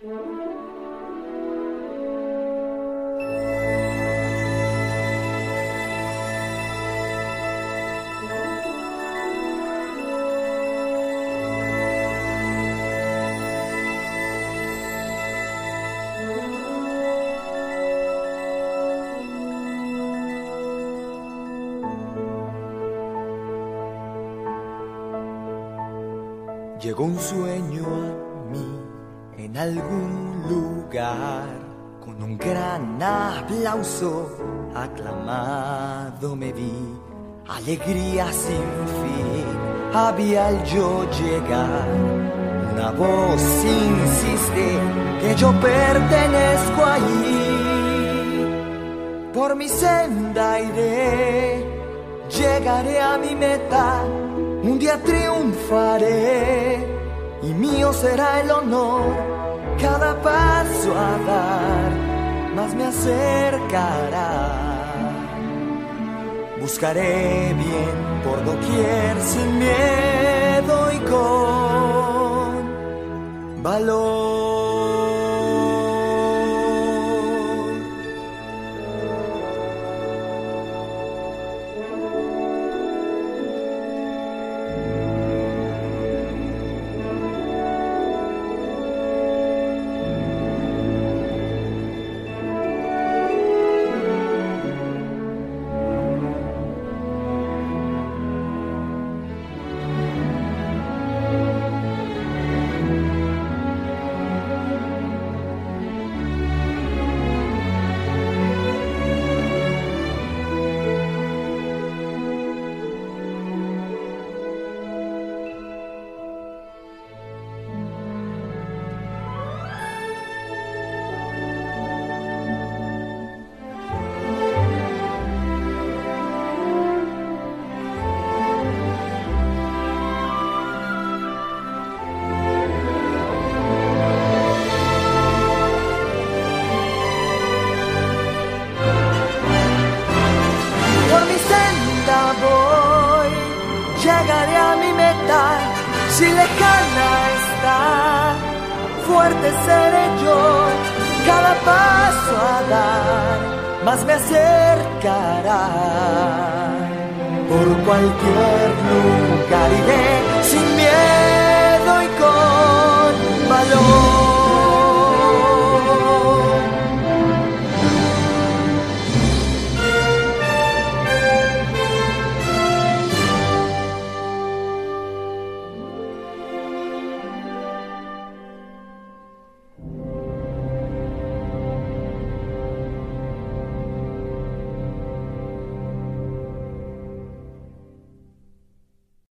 Llegó un sueño a mí en algún lugar, con un gran aplauso aclamado me vi, alegría sin fin, había al yo llegar, una voz insiste que yo pertenezco ahí, por mi senda iré, llegaré a mi meta. Un día triunfaré y mío será el honor. A más me acercará. Buscaré bien por doquier sin miedo y con valor. Si lejana está, fuerte seré yo, cada paso a dar, más me acercará, por cualquier lugar iré.